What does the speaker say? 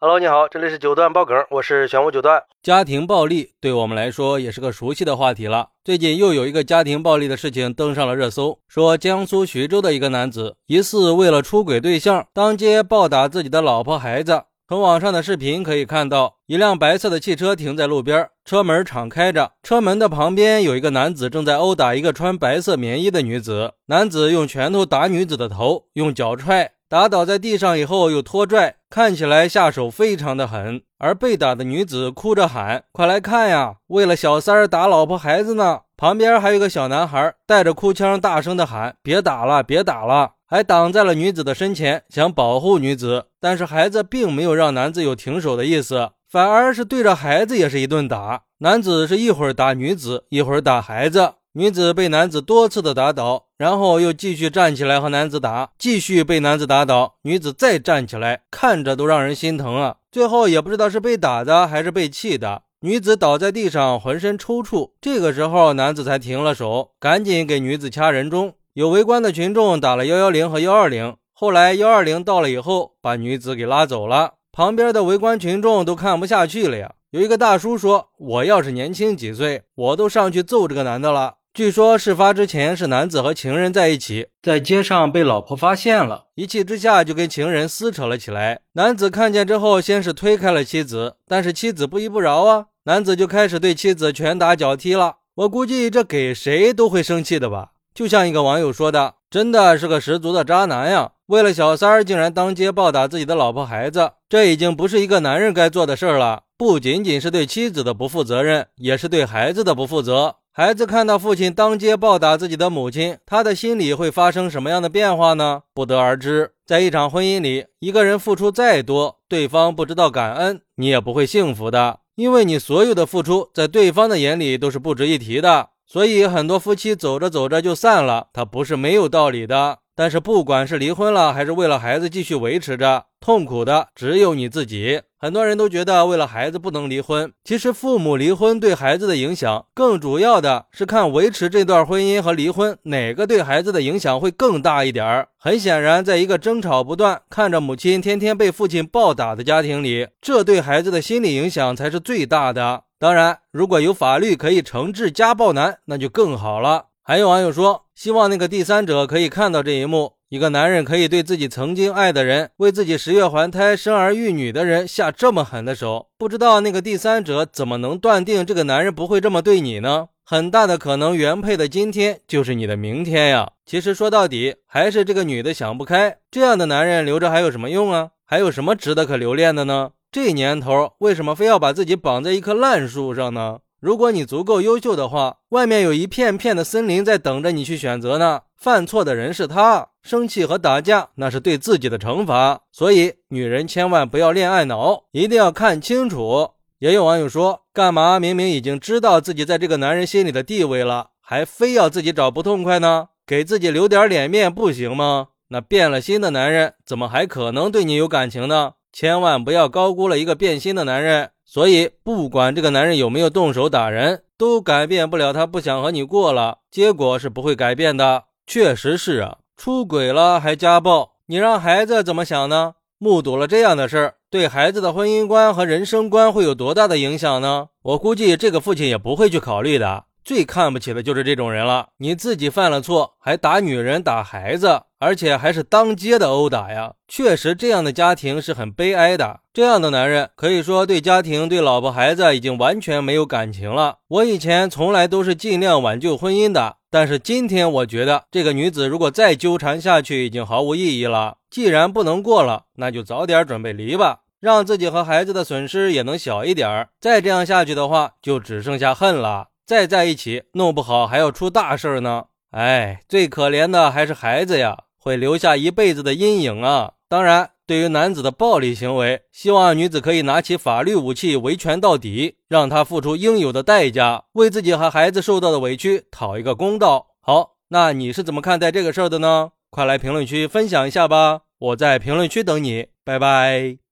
Hello，你好，这里是九段爆梗，我是玄武九段。家庭暴力对我们来说也是个熟悉的话题了。最近又有一个家庭暴力的事情登上了热搜，说江苏徐州的一个男子疑似为了出轨对象，当街暴打自己的老婆孩子。从网上的视频可以看到，一辆白色的汽车停在路边，车门敞开着，车门的旁边有一个男子正在殴打一个穿白色棉衣的女子。男子用拳头打女子的头，用脚踹。打倒在地上以后又拖拽，看起来下手非常的狠。而被打的女子哭着喊：“快来看呀，为了小三儿打老婆孩子呢！”旁边还有个小男孩带着哭腔，大声的喊：“别打了，别打了！”还挡在了女子的身前，想保护女子。但是孩子并没有让男子有停手的意思，反而是对着孩子也是一顿打。男子是一会儿打女子，一会儿打孩子。女子被男子多次的打倒，然后又继续站起来和男子打，继续被男子打倒，女子再站起来，看着都让人心疼啊！最后也不知道是被打的还是被气的，女子倒在地上，浑身抽搐。这个时候，男子才停了手，赶紧给女子掐人中。有围观的群众打了幺幺零和幺二零，后来幺二零到了以后，把女子给拉走了。旁边的围观群众都看不下去了呀！有一个大叔说：“我要是年轻几岁，我都上去揍这个男的了。”据说事发之前是男子和情人在一起，在街上被老婆发现了，一气之下就跟情人撕扯了起来。男子看见之后，先是推开了妻子，但是妻子不依不饶啊，男子就开始对妻子拳打脚踢了。我估计这给谁都会生气的吧？就像一个网友说的，真的是个十足的渣男呀！为了小三儿，竟然当街暴打自己的老婆孩子，这已经不是一个男人该做的事儿了。不仅仅是对妻子的不负责任，也是对孩子的不负责。孩子看到父亲当街暴打自己的母亲，他的心里会发生什么样的变化呢？不得而知。在一场婚姻里，一个人付出再多，对方不知道感恩，你也不会幸福的。因为你所有的付出，在对方的眼里都是不值一提的。所以，很多夫妻走着走着就散了，他不是没有道理的。但是，不管是离婚了，还是为了孩子继续维持着，痛苦的只有你自己。很多人都觉得为了孩子不能离婚，其实父母离婚对孩子的影响，更主要的是看维持这段婚姻和离婚哪个对孩子的影响会更大一点儿。很显然，在一个争吵不断、看着母亲天天被父亲暴打的家庭里，这对孩子的心理影响才是最大的。当然，如果有法律可以惩治家暴男，那就更好了。还有网友说，希望那个第三者可以看到这一幕：一个男人可以对自己曾经爱的人、为自己十月怀胎、生儿育女的人下这么狠的手。不知道那个第三者怎么能断定这个男人不会这么对你呢？很大的可能，原配的今天就是你的明天呀。其实说到底，还是这个女的想不开。这样的男人留着还有什么用啊？还有什么值得可留恋的呢？这年头，为什么非要把自己绑在一棵烂树上呢？如果你足够优秀的话，外面有一片片的森林在等着你去选择呢。犯错的人是他，生气和打架那是对自己的惩罚。所以，女人千万不要恋爱脑，一定要看清楚。也有网友说，干嘛明明已经知道自己在这个男人心里的地位了，还非要自己找不痛快呢？给自己留点脸面不行吗？那变了心的男人怎么还可能对你有感情呢？千万不要高估了一个变心的男人。所以，不管这个男人有没有动手打人，都改变不了他不想和你过了。结果是不会改变的。确实是啊，出轨了还家暴，你让孩子怎么想呢？目睹了这样的事儿，对孩子的婚姻观和人生观会有多大的影响呢？我估计这个父亲也不会去考虑的。最看不起的就是这种人了。你自己犯了错，还打女人、打孩子，而且还是当街的殴打呀！确实，这样的家庭是很悲哀的。这样的男人可以说对家庭、对老婆、孩子已经完全没有感情了。我以前从来都是尽量挽救婚姻的，但是今天我觉得这个女子如果再纠缠下去，已经毫无意义了。既然不能过了，那就早点准备离吧，让自己和孩子的损失也能小一点儿。再这样下去的话，就只剩下恨了。再在一起，弄不好还要出大事呢。哎，最可怜的还是孩子呀，会留下一辈子的阴影啊。当然，对于男子的暴力行为，希望女子可以拿起法律武器维权到底，让他付出应有的代价，为自己和孩子受到的委屈讨一个公道。好，那你是怎么看待这个事儿的呢？快来评论区分享一下吧，我在评论区等你，拜拜。